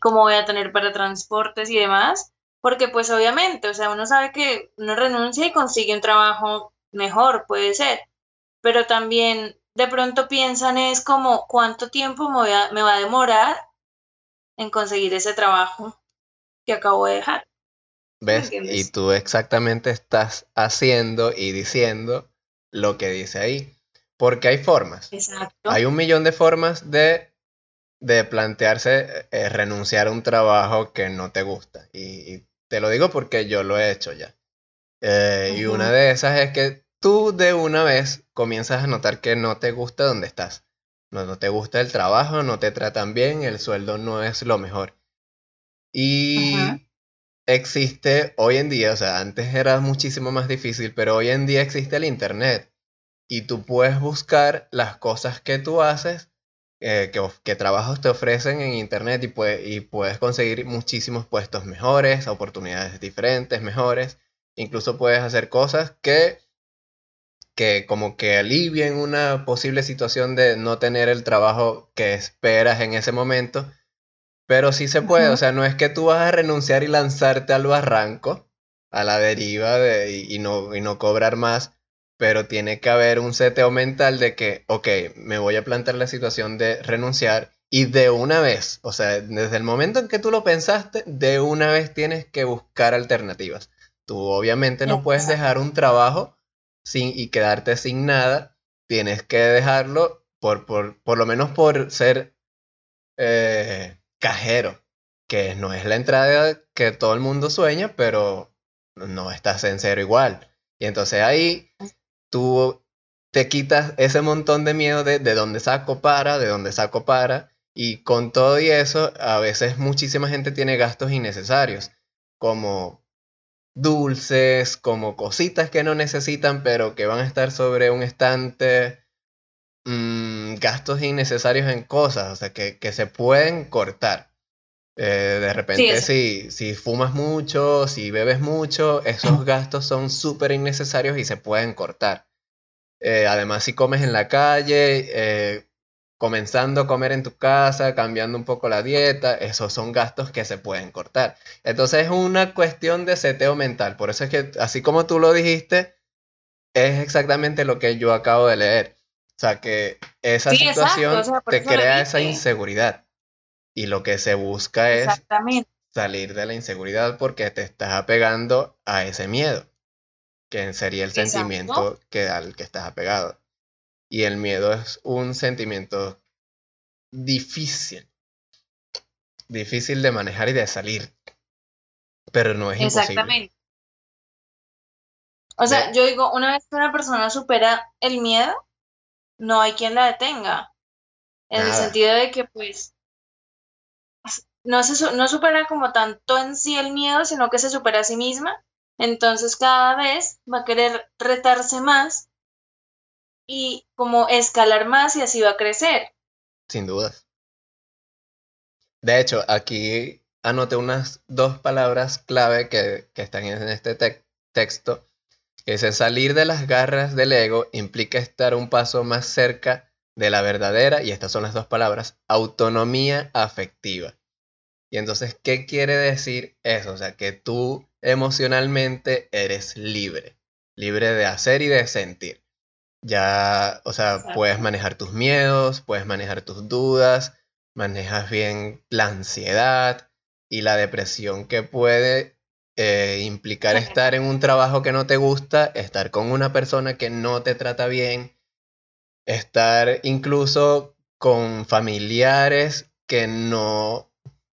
¿cómo voy a tener para transportes y demás? Porque pues obviamente, o sea, uno sabe que uno renuncia y consigue un trabajo mejor, puede ser, pero también de pronto piensan es como cuánto tiempo me, voy a- me va a demorar en conseguir ese trabajo que acabo de dejar. ¿Ves? Y tú exactamente estás haciendo y diciendo lo que dice ahí. Porque hay formas. Exacto. Hay un millón de formas de, de plantearse eh, renunciar a un trabajo que no te gusta. Y, y te lo digo porque yo lo he hecho ya. Eh, Y una de esas es que tú de una vez comienzas a notar que no te gusta donde estás. No, no te gusta el trabajo, no te tratan bien, el sueldo no es lo mejor. Y existe hoy en día, o sea, antes era muchísimo más difícil, pero hoy en día existe el Internet y tú puedes buscar las cosas que tú haces, eh, que, que trabajos te ofrecen en Internet y, y puedes conseguir muchísimos puestos mejores, oportunidades diferentes, mejores. Incluso puedes hacer cosas que, que como que alivien una posible situación de no tener el trabajo que esperas en ese momento. Pero sí se puede, o sea, no es que tú vas a renunciar y lanzarte al barranco, a la deriva de, y, y no, y no cobrar más, pero tiene que haber un seteo mental de que, ok, me voy a plantear la situación de renunciar y de una vez, o sea, desde el momento en que tú lo pensaste, de una vez tienes que buscar alternativas. Tú obviamente no puedes dejar un trabajo sin, y quedarte sin nada, tienes que dejarlo por, por, por lo menos por ser eh, cajero, que no es la entrada que todo el mundo sueña, pero no estás en cero igual. Y entonces ahí tú te quitas ese montón de miedo de, de dónde saco para, de dónde saco para, y con todo y eso, a veces muchísima gente tiene gastos innecesarios, como dulces, como cositas que no necesitan, pero que van a estar sobre un estante, mm, gastos innecesarios en cosas, o sea, que, que se pueden cortar. Eh, de repente, si, si fumas mucho, si bebes mucho, esos gastos son súper innecesarios y se pueden cortar. Eh, además, si comes en la calle, eh, comenzando a comer en tu casa, cambiando un poco la dieta, esos son gastos que se pueden cortar. Entonces es una cuestión de seteo mental. Por eso es que, así como tú lo dijiste, es exactamente lo que yo acabo de leer. O sea, que esa Sí, exacto, situación o sea, por te crea esa inseguridad. Y lo que se busca es salir de la inseguridad porque te estás apegando a ese miedo, que sería el Exacto. sentimiento que, al que estás apegado. Y el miedo es un sentimiento difícil, difícil de manejar y de salir, pero no es imposible. Exactamente. O sea, yo digo, una vez que una persona supera el miedo, no hay quien la detenga. En el sentido de que, pues, no se no supera como tanto en sí el miedo, sino que se supera a sí misma. Entonces cada vez va a querer retarse más y como escalar más y así va a crecer. Sin dudas. De hecho, aquí anoté unas dos palabras clave que, que están en este texto, que dice salir de las garras del ego implica estar un paso más cerca de la verdadera, y estas son las dos palabras, autonomía afectiva. Y entonces, ¿qué quiere decir eso? O sea, que tú emocionalmente eres libre, libre de hacer y de sentir. Ya, o sea, Exacto. puedes manejar tus miedos, puedes manejar tus dudas, manejas bien la ansiedad y la depresión que puede eh, implicar estar en un trabajo que no te gusta, estar con una persona que no te trata bien, estar incluso con familiares que no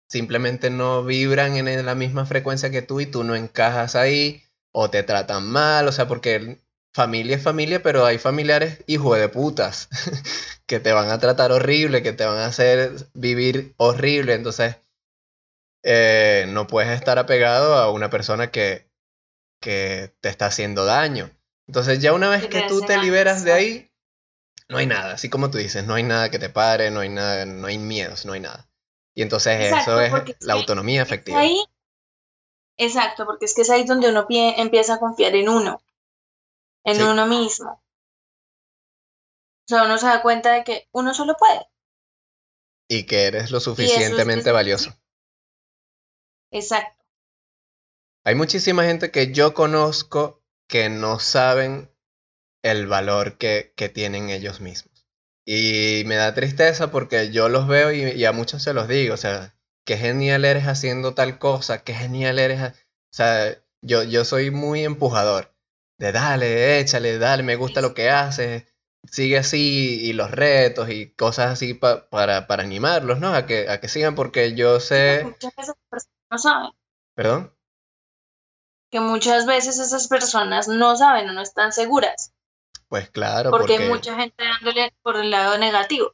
simplemente no vibran en la misma frecuencia que tú y tú no encajas ahí o te tratan mal, o sea, porque familia es familia, pero hay familiares hijos de putas que te van a tratar horrible, que te van a hacer vivir horrible, entonces eh, no puedes estar apegado a una persona que, que te está haciendo daño. Entonces ya una vez que tú te liberas de ahí, no hay nada, así como tú dices, no hay nada que te pare, no hay nada, no hay miedos, no hay nada. Y entonces eso es la autonomía efectiva. Ahí, exacto, porque es que es ahí donde uno empieza a confiar en uno en uno mismo. O sea, uno se da cuenta de que uno solo puede. Y que eres lo suficientemente valioso. Exacto. Hay muchísima gente que yo conozco que no saben el valor que, que tienen ellos mismos. Y me da tristeza porque yo los veo y, y, a muchos se los digo, o sea, qué genial eres haciendo tal cosa, qué genial eres. O sea, yo, yo soy muy empujador de dale, échale, dale, me gusta lo que haces, sigue así y los retos y cosas así para, para animarlos, ¿no? A que, a que sigan porque yo sé... Muchas veces no saben. ¿Perdón? Que muchas veces esas personas no saben o no están seguras. Pues claro. Porque, porque... hay mucha gente dándole por el lado negativo.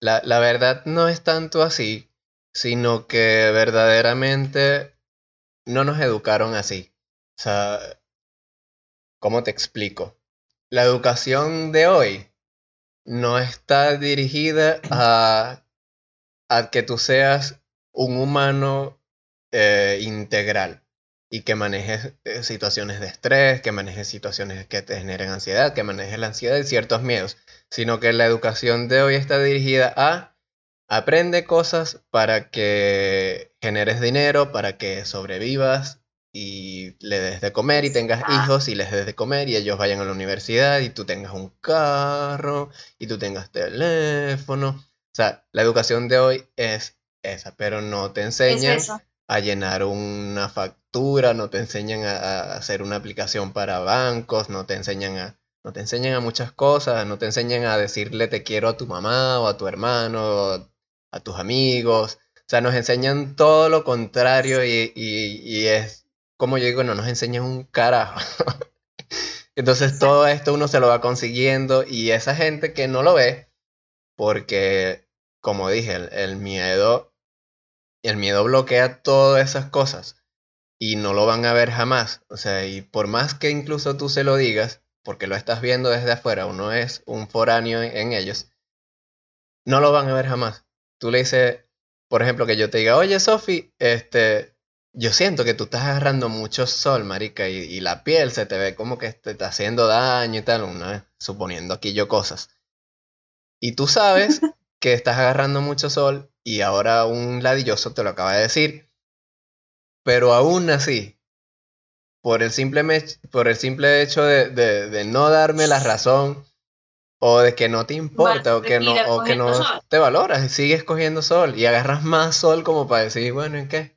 La, la verdad no es tanto así, sino que verdaderamente no nos educaron así. O sea, ¿Cómo te explico? La educación de hoy no está dirigida a, a que tú seas un humano eh, integral y que manejes eh, situaciones de estrés, que manejes situaciones que te generen ansiedad, que manejes la ansiedad y ciertos miedos, sino que la educación de hoy está dirigida a aprende cosas para que generes dinero, para que sobrevivas y le des de comer y tengas hijos y les des de comer y ellos vayan a la universidad y tú tengas un carro y tú tengas teléfono. O sea, la educación de hoy es esa, pero no te enseñan a llenar una factura, no te enseñan a, hacer una aplicación para bancos, no te enseñan a no te enseñan a muchas cosas, no te enseñan a decirle te quiero a tu mamá o a tu hermano, a tus amigos. O sea, nos enseñan todo lo contrario y, y es como yo digo, no nos enseñan un carajo. Entonces todo esto uno se lo va consiguiendo y esa gente que no lo ve, porque, como dije, el, el miedo, el miedo bloquea todas esas cosas y no lo van a ver jamás. O sea, y por más que incluso tú se lo digas, porque lo estás viendo desde afuera, uno es un foráneo en, en ellos, no lo van a ver jamás. Tú le dices, por ejemplo, que yo te diga, oye Sofi, este, yo siento que tú estás agarrando mucho sol, marica, y, la piel se te ve como que te está haciendo daño y tal, una, suponiendo aquí yo cosas. Y tú sabes que estás agarrando mucho sol y ahora un ladilloso te lo acaba de decir. Pero aún así, por el simple, por el simple hecho de, de, no darme la razón o de que no te importa o que no, o que no te valoras y sigues cogiendo sol y agarras más sol como para decir, bueno, ¿en qué?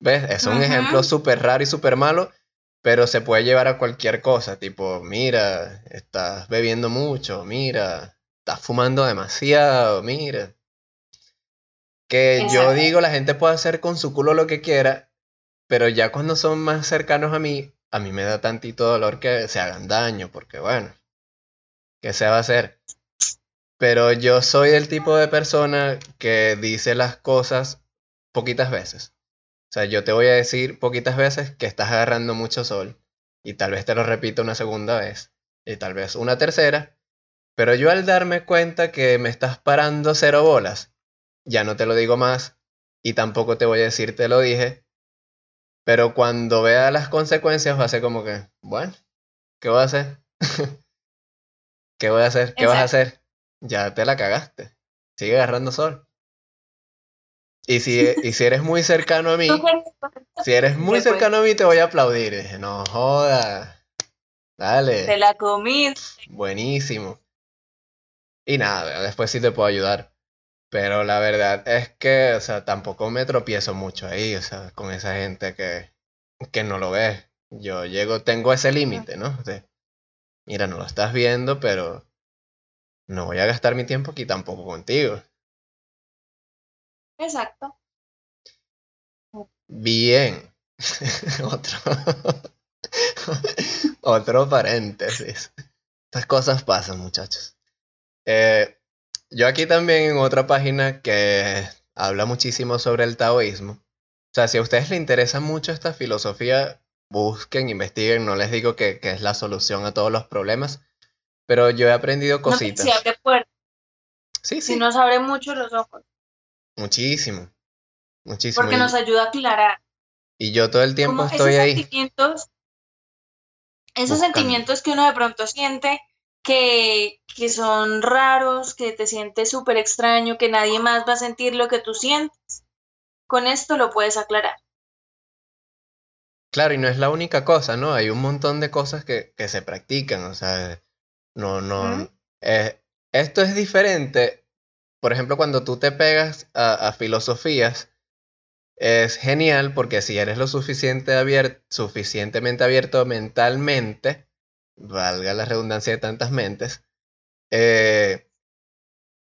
¿Ves? Es un ejemplo súper raro y súper malo, pero se puede llevar a cualquier cosa, tipo, mira, estás bebiendo mucho, mira, estás fumando demasiado, mira. Que yo digo, la gente puede hacer con su culo lo que quiera, pero ya cuando son más cercanos a mí, a mí me da tantito dolor que se hagan daño, porque bueno, ¿qué se va a hacer? Pero yo soy el tipo de persona que dice las cosas poquitas veces. O sea, yo te voy a decir poquitas veces que estás agarrando mucho sol y tal vez te lo repito una segunda vez y tal vez una tercera, pero yo al darme cuenta que me estás parando cero bolas, ya no te lo digo más y tampoco te voy a decir te lo dije, pero cuando vea las consecuencias va a ser como que, bueno, ¿qué voy a hacer? ¿Qué voy a hacer? ¿Qué vas a hacer? Ya te la cagaste. Sigue agarrando sol. Y si, y si eres muy cercano a mí, si eres muy cercano a mí, te voy a aplaudir. dije, no joda. Dale. Te la comí. Buenísimo. Y nada, después sí te puedo ayudar. Pero la verdad es que, o sea, tampoco me tropiezo mucho ahí, o sea, con esa gente que, que no lo ve. Yo llego, tengo ese límite, ¿no? De, mira, no lo estás viendo, pero no voy a gastar mi tiempo aquí tampoco contigo. Exacto. Bien. Otro. Otro paréntesis. Estas cosas pasan, muchachos. Eh, yo aquí también en otra página que habla muchísimo sobre el taoísmo. O sea, si a ustedes les interesa mucho esta filosofía, busquen, investiguen. No les digo que, que es la solución a todos los problemas, pero yo he aprendido cositas. No, si abre puertas. Sí, sí. Si nos abre mucho los ojos. Muchísimo. Muchísimo. Porque nos ayuda a aclarar. Y yo todo el tiempo como estoy esos ahí. Sentimientos, esos Buscando. sentimientos que uno de pronto siente que, que son raros, que te sientes súper extraño, que nadie más va a sentir lo que tú sientes. Con esto lo puedes aclarar. Claro, y no es la única cosa, ¿no? Hay un montón de cosas que, que se practican, o sea, no, no, eh, esto es diferente, por ejemplo, cuando tú te pegas a, a filosofías, es genial porque si eres lo suficiente abier- suficientemente abierto mentalmente, valga la redundancia de tantas mentes, eh,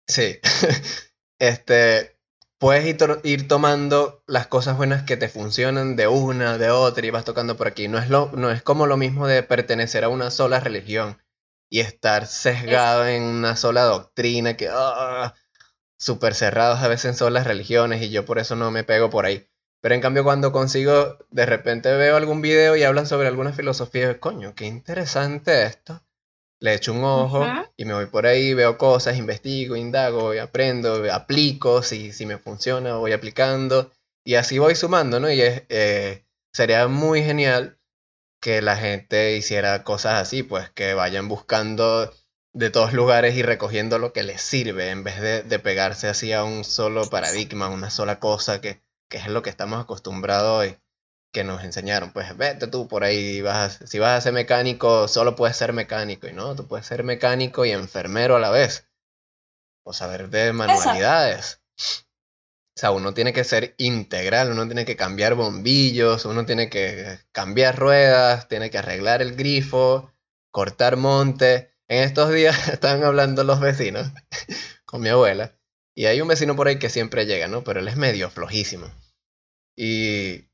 sí, este, puedes ir, to- ir tomando las cosas buenas que te funcionan de una, de otra y vas tocando por aquí. No es, lo, no es como lo mismo de pertenecer a una sola religión y estar sesgado en una sola doctrina que ah, súper cerrados a veces son las religiones y yo por eso no me pego por ahí. Pero en cambio cuando consigo, de repente veo algún video y hablan sobre alguna filosofía, coño, qué interesante esto. Le echo un ojo y me voy por ahí, veo cosas, investigo, indago, y aprendo, aplico, si, si me funciona, voy aplicando. Y así voy sumando, ¿no? Y es, eh, sería muy genial que la gente hiciera cosas así, pues que vayan buscando de todos lugares y recogiendo lo que les sirve, en vez de, de pegarse así a un solo paradigma, a una sola cosa, que, que es lo que estamos acostumbrados hoy, que nos enseñaron. Pues vete tú por ahí, vas a- si vas a ser mecánico, solo puedes ser mecánico, y no, tú puedes ser mecánico y enfermero a la vez, o saber de manualidades. O sea, uno tiene que ser integral, uno tiene que cambiar bombillos, uno tiene que cambiar ruedas, tiene que arreglar el grifo, cortar monte. En estos días estaban hablando los vecinos con mi abuela y hay un vecino por ahí que siempre llega, ¿no? Pero él es medio flojísimo. Y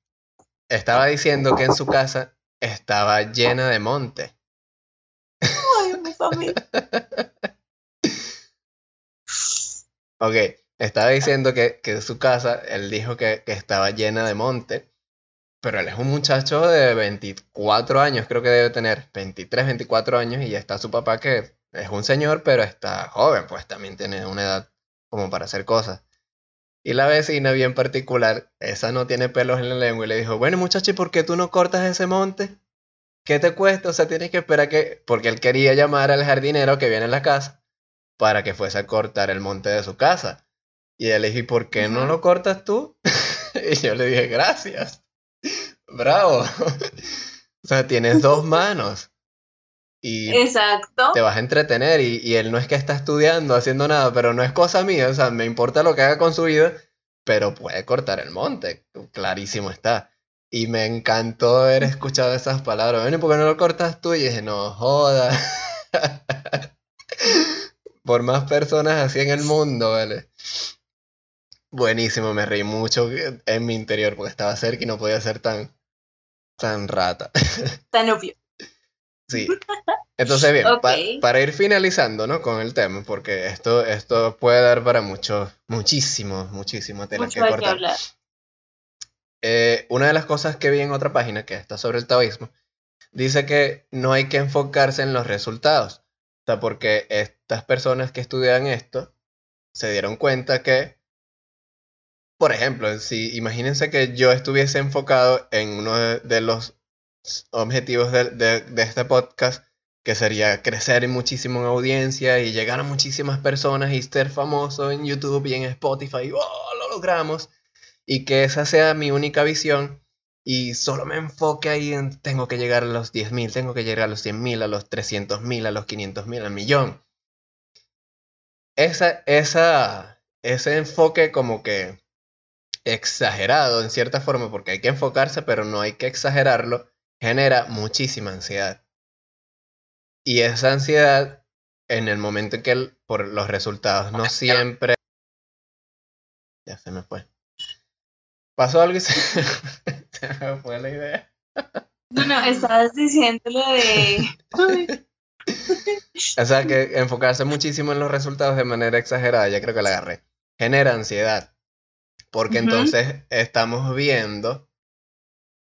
estaba diciendo que en su casa estaba llena de monte. Ay, mi familia. Ok, estaba diciendo que, que su casa, él dijo que, que estaba llena de monte, pero él es un muchacho de 24 años, creo que debe tener 23, 24 años, y ya está su papá que es un señor, pero está joven, pues también tiene una edad como para hacer cosas. Y la vecina, bien particular, esa no tiene pelos en la lengua, y le dijo, bueno muchacho, ¿y por qué tú no cortas ese monte? ¿Qué te cuesta? O sea, tienes que esperar que... Porque él quería llamar al jardinero que viene a la casa para que fuese a cortar el monte de su casa. Y él le dije, ¿y por qué no lo cortas tú? y yo le dije, gracias. Bravo. o sea, tienes dos manos. Y Exacto. te vas a entretener. Y, y él no es que está estudiando, haciendo nada, pero no es cosa mía. O sea, me importa lo que haga con su vida, pero puede cortar el monte. Clarísimo está. Y me encantó haber escuchado esas palabras. Bueno, ¿y por qué no lo cortas tú? Y dije, no jodas. Por más personas así en el mundo, ¿vale? Buenísimo, me reí mucho en mi interior porque estaba cerca y no podía ser tan, tan rata. Tan obvio. Sí. Entonces, bien, pa- Ok. para ir finalizando, ¿no? Con el tema, porque esto, esto puede dar para mucho, muchísimo, muchísimo tela Mucho que cortar. hablar. Eh, una de las cosas que vi en otra página, que está sobre el taoísmo, dice que no hay que enfocarse en los resultados. O sea, porque estas personas que estudian esto se dieron cuenta que, por ejemplo, si imagínense que yo estuviese enfocado en uno de, los objetivos de, de- de este podcast, que sería crecer muchísimo en audiencia y llegar a muchísimas personas y ser famoso en YouTube y en Spotify, ¡oh, lo logramos! Y que esa sea mi única visión y solo me enfoque ahí en tengo que llegar a los 10.000, tengo que llegar a los 100.000, a los 300.000, a los 500.000, al millón. Esa, esa, ese enfoque como que exagerado en cierta forma, porque hay que enfocarse, pero no hay que exagerarlo, genera muchísima ansiedad. Y esa ansiedad, en el momento en que por los resultados no siempre... Ya se me fue. Pasó algo y se, se me fue la idea. No, no, estabas diciendo lo de... O sea, que enfocarse muchísimo en los resultados de manera exagerada, ya creo que la agarré, genera ansiedad. Porque entonces estamos viendo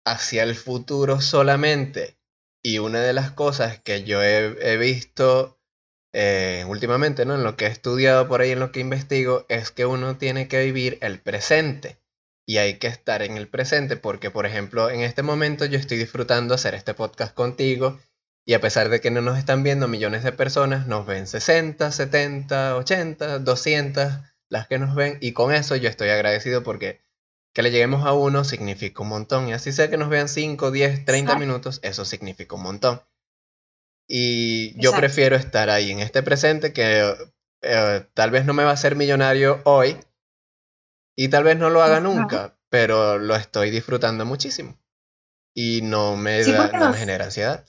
hacia el futuro solamente. Y una de las cosas que yo he, he visto eh, últimamente, ¿no? En lo que he estudiado por ahí, en lo que investigo, es que uno tiene que vivir el presente. Y hay que estar en el presente porque, por ejemplo, en este momento yo estoy disfrutando hacer este podcast contigo y a pesar de que no nos están viendo millones de personas, nos ven 60, 70, 80, 200 las que nos ven y con eso yo estoy agradecido porque que le lleguemos a uno significa un montón y así sea que nos vean 5, 10, 30 Exacto. minutos, eso significa un montón. Y yo prefiero estar ahí en este presente que eh, tal vez no me va a hacer millonario hoy y tal vez no lo haga nunca, pero lo estoy disfrutando muchísimo y no me, Sí, da- no me genera ansiedad.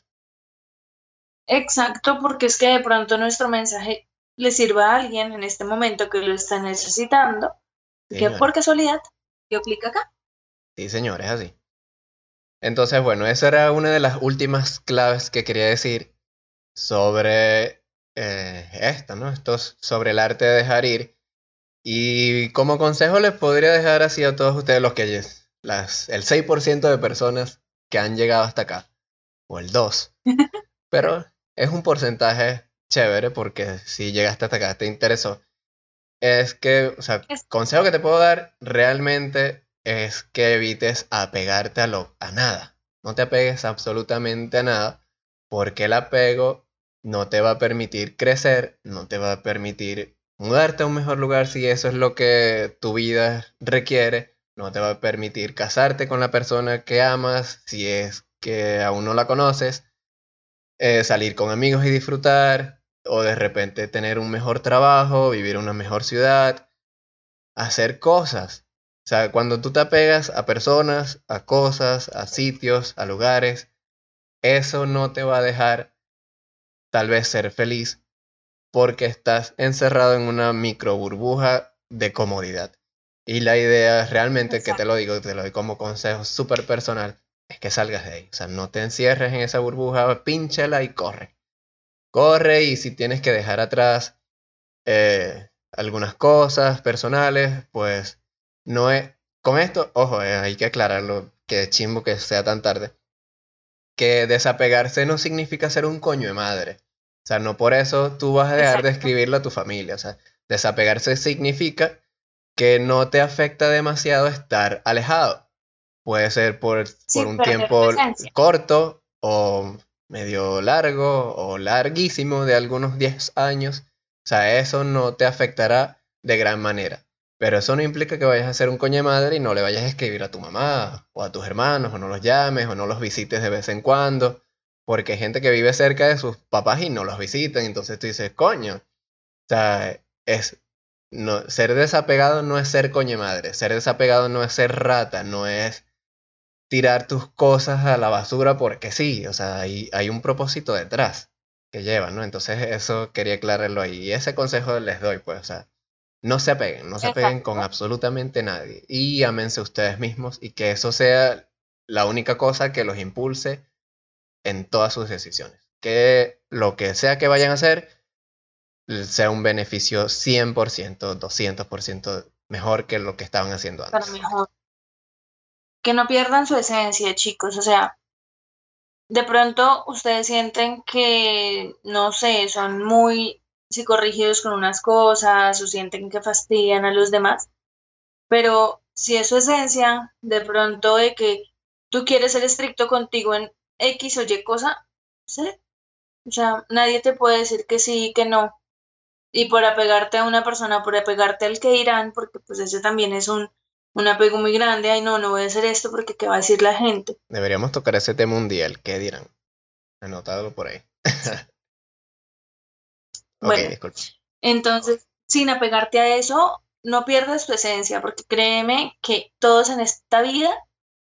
Exacto, porque es que de pronto nuestro mensaje le sirva a alguien en este momento que lo está necesitando, Sí, que señora. por casualidad dio clic acá. Sí, señor, es así. Entonces, bueno, esa era una de las últimas claves que quería decir sobre eh, esta, ¿no? Esto es sobre el arte de dejar ir. Y como consejo les podría dejar así a todos ustedes los que las, el 6% de personas que han llegado hasta acá, o el 2%, pero es un porcentaje chévere porque si llegaste hasta acá, te interesó. Es que, o sea, Es- consejo que te puedo dar realmente es que evites apegarte a, lo, a nada. No te apegues absolutamente a nada porque el apego no te va a permitir crecer, no te va a permitir mudarte a un mejor lugar si eso es lo que tu vida requiere, no te va a permitir casarte con la persona que amas si es que aún no la conoces, eh, salir con amigos y disfrutar, o de repente tener un mejor trabajo, vivir en una mejor ciudad, hacer cosas. O sea, cuando tú te apegas a personas, a cosas, a sitios, a lugares, eso no te va a dejar tal vez ser feliz porque estás encerrado en una micro burbuja de comodidad. Y la idea realmente, que te lo digo, te lo doy como consejo súper personal, es que salgas de ahí. O sea, no te encierres en esa burbuja, pínchala y corre. Corre y si tienes que dejar atrás eh, algunas cosas personales, pues no es... Con esto, ojo, eh, hay que aclararlo, que chimbo que sea tan tarde. Que desapegarse no significa ser un coño de madre. O sea, no por eso tú vas a dejar de Exacto. escribirle a tu familia. O sea, desapegarse significa que no te afecta demasiado estar alejado. Puede ser por, Sí, por un tiempo corto o medio largo o larguísimo de algunos 10 años. O sea, eso no te afectará de gran manera. Pero eso no implica que vayas a ser un coño de madre y no le vayas a escribir a tu mamá o a tus hermanos o no los llames o no los visites de vez en cuando. Porque hay gente que vive cerca de sus papás y no los visitan. Entonces tú dices, coño. O sea, es, no, ser desapegado no es ser coño de madre. Ser desapegado no es ser rata. No es tirar tus cosas a la basura porque sí. O sea, hay, hay un propósito detrás que llevan, ¿no? Entonces eso quería aclararlo ahí. Y ese consejo les doy, pues, o sea, no se apeguen, no se apeguen con Exacto. absolutamente nadie. Y ámense ustedes mismos y que eso sea la única cosa que los impulse en todas sus decisiones. Que lo que sea que vayan a hacer sea un beneficio 100%, 200% mejor que lo que estaban haciendo antes. mejor. Que no pierdan su esencia, chicos. O sea, de pronto ustedes sienten que, no sé, son muy psicorrígidos con unas cosas o sienten que fastidian a los demás, pero si es su esencia, de pronto de que tú quieres ser estricto contigo en X o Y cosa, sí. O sea, nadie te puede decir que sí y que no. Y por apegarte a una persona, por apegarte al que dirán, porque pues ese también es un, un apego muy grande, ay no, no voy a hacer esto porque qué va a decir la gente. Deberíamos tocar ese tema un día, el que dirán. Anotado por ahí. ok, Bueno. disculpa. Entonces, sin apegarte a eso, no pierdas tu esencia, porque créeme que todos en esta vida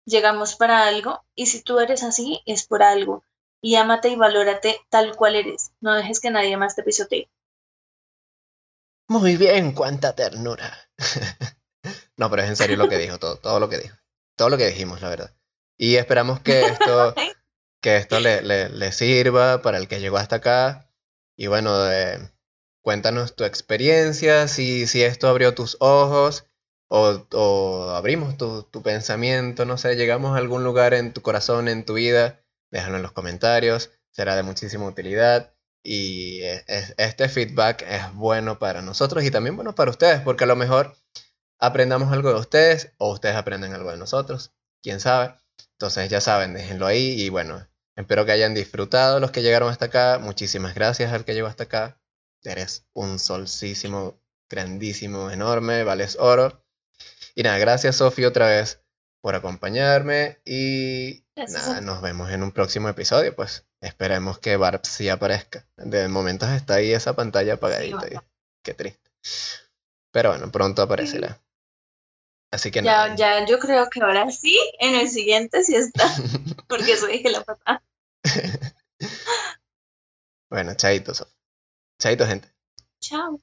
llegamos para algo y si tú eres así es por algo. Y ámate y valórate tal cual eres. No dejes que nadie más te pisotee. Muy bien, cuánta ternura. no, pero es en serio lo que dijo, todo, todo lo que dijo. Todo lo que dijimos, la verdad. Y esperamos que esto, que esto le, le, sirva para el que llegó hasta acá. Y bueno, cuéntanos tu experiencia, si, si esto abrió tus ojos o, o abrimos tu, tu, pensamiento, no sé, llegamos a algún lugar en tu corazón, en tu vida, déjalo en los comentarios, será de muchísima utilidad. Y este feedback es bueno para nosotros y también bueno para ustedes, porque a lo mejor aprendamos algo de ustedes o ustedes aprenden algo de nosotros, quién sabe. Entonces ya saben, déjenlo ahí y bueno, espero que hayan disfrutado los que llegaron hasta acá. Muchísimas gracias al que llegó hasta acá. Eres un solcísimo, grandísimo, enorme, vales oro. Y nada, gracias Sofía otra vez por acompañarme y nada, nos vemos en un próximo episodio, pues esperemos que Barb sí aparezca. De momentos está ahí esa pantalla apagadita. qué triste. Pero bueno, pronto aparecerá. Así que ya, nada. Ya, yo creo que ahora sí, en el siguiente sí está, porque eso dije la papá. bueno, chaito, Chaito, gente. Chao.